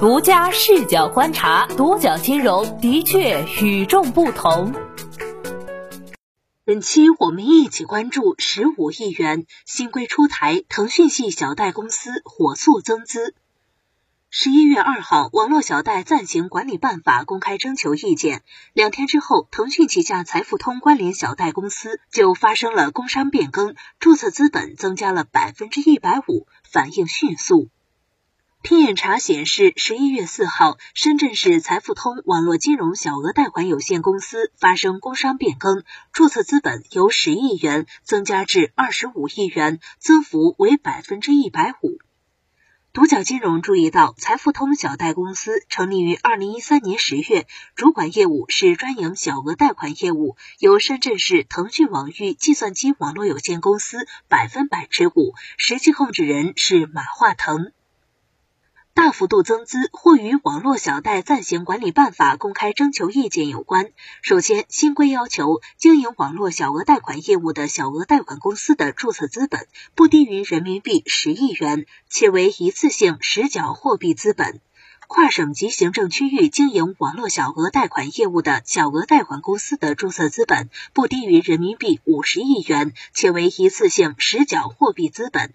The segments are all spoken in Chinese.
独家视角观察，独角金融的确与众不同。本期我们一起关注十五亿元新规出台，腾讯系小贷公司火速增资。十一月二号，网络小贷暂行管理办法公开征求意见。两天之后，腾讯旗下财付通关联小贷公司就发生了工商变更，注册资本增加了百分之一百五，反应迅速。天眼查显示，十一月四号，深圳市财付通网络金融小额贷款有限公司发生工商变更，注册资本由十亿元增加至二十五亿元，增幅为百分之一百五。独角金融注意到，财付通小贷公司成立于二零一三年十月，主管业务是专营小额贷款业务，由深圳市腾讯网域计算机网络有限公司百分百持股，实际控制人是马化腾。大幅度增资或与网络小贷暂行管理办法公开征求意见有关。首先，新规要求经营网络小额贷款业务的小额贷款公司的注册资本不低于人民币十亿元，且为一次性实缴货币资本。跨省级行政区域经营网络小额贷款业务的小额贷款公司的注册资本不低于人民币五十亿元，且为一次性实缴货币资本。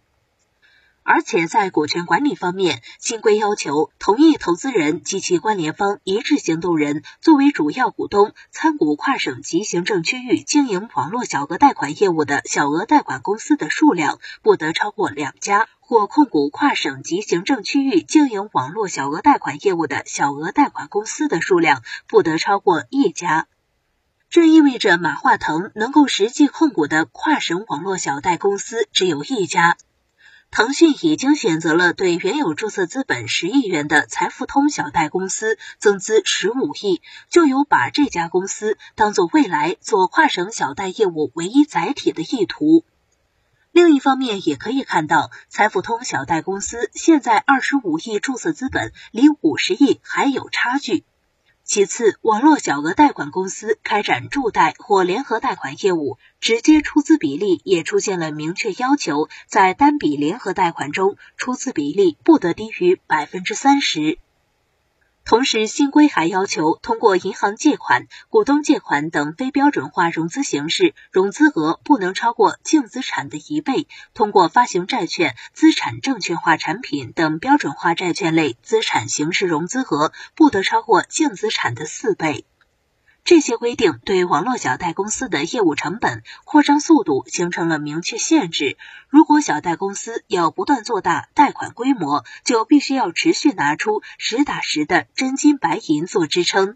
而且在股权管理方面，新规要求同意投资人及其关联方一致行动人作为主要股东参股跨省级行政区域经营网络小额贷款业务的小额贷款公司的数量不得超过两家，或控股跨省级行政区域经营网络小额贷款业务的小额贷款公司的数量不得超过一家。这意味着马化腾能够实际控股的跨省网络小贷公司只有一家。腾讯已经选择了对原有注册资本十亿元的财付通小贷公司增资十五亿，就有把这家公司当做未来做跨省小贷业务唯一载体的意图。另一方面，也可以看到财付通小贷公司现在二十五亿注册资本离五十亿还有差距。其次，网络小额贷款公司开展助贷或联合贷款业务，直接出资比例也出现了明确要求，在单笔联合贷款中，出资比例不得低于百分之三十。同时，新规还要求，通过银行借款、股东借款等非标准化融资形式，融资额不能超过净资产的一倍；通过发行债券、资产证券化产品等标准化债券类资产形式融资额，不得超过净资产的四倍。这些规定对网络小贷公司的业务成本、扩张速度形成了明确限制。如果小贷公司要不断做大贷款规模，就必须要持续拿出实打实的真金白银做支撑。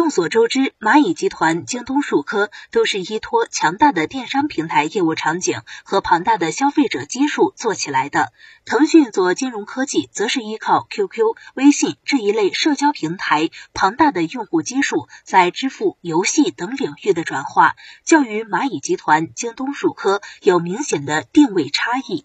众所周知，蚂蚁集团、京东数科都是依托强大的电商平台业务场景和庞大的消费者基数做起来的。腾讯做金融科技，则是依靠 QQ、微信这一类社交平台庞大的用户基数，在支付、游戏等领域的转化，较于蚂蚁集团、京东数科有明显的定位差异。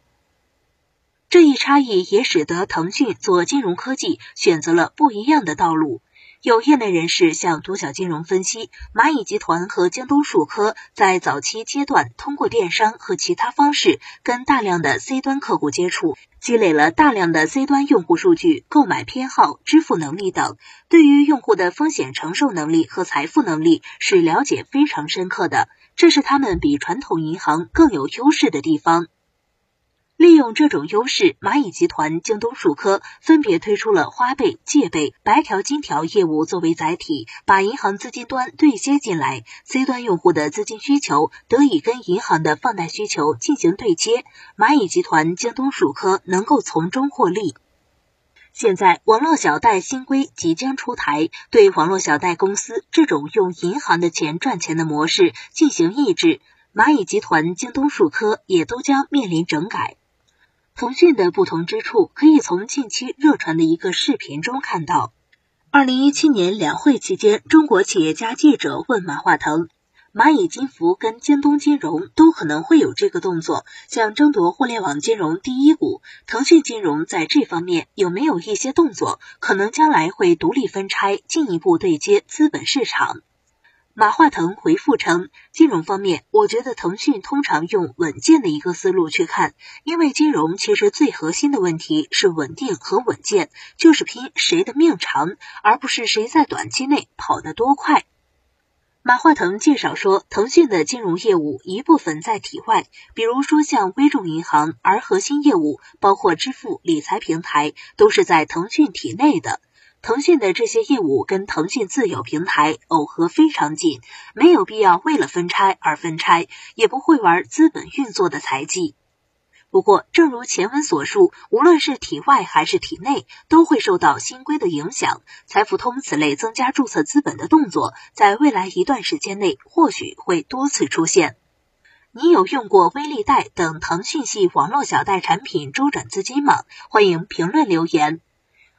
这一差异也使得腾讯做金融科技选择了不一样的道路。有业内人士向独角金融分析，蚂蚁集团和京东数科在早期阶段通过电商和其他方式跟大量的 C 端客户接触，积累了大量的 C 端用户数据、购买偏好、支付能力等，对于用户的风险承受能力和财富能力是了解非常深刻的，这是他们比传统银行更有优势的地方。利用这种优势，蚂蚁集团、京东数科分别推出了花呗、借呗、白条、金条业务作为载体，把银行资金端对接进来，C 端用户的资金需求得以跟银行的放贷需求进行对接，蚂蚁集团、京东数科能够从中获利。现在，网络小贷新规即将出台，对网络小贷公司这种用银行的钱赚钱的模式进行抑制，蚂蚁集团、京东数科也都将面临整改。腾讯的不同之处，可以从近期热传的一个视频中看到。二零一七年两会期间，中国企业家记者问马化腾：“蚂蚁金服跟京东金融都可能会有这个动作，想争夺互联网金融第一股。腾讯金融在这方面有没有一些动作？可能将来会独立分拆，进一步对接资本市场？”马化腾回复称，金融方面，我觉得腾讯通常用稳健的一个思路去看，因为金融其实最核心的问题是稳定和稳健，就是拼谁的命长，而不是谁在短期内跑得多快。马化腾介绍说，腾讯的金融业务一部分在体外，比如说像微众银行，而核心业务包括支付、理财平台，都是在腾讯体内的。腾讯的这些业务跟腾讯自有平台耦合非常紧，没有必要为了分拆而分拆，也不会玩资本运作的财技。不过，正如前文所述，无论是体外还是体内，都会受到新规的影响。财付通此类增加注册资本的动作，在未来一段时间内或许会多次出现。你有用过微粒贷等腾讯系网络小贷产品周转资金吗？欢迎评论留言。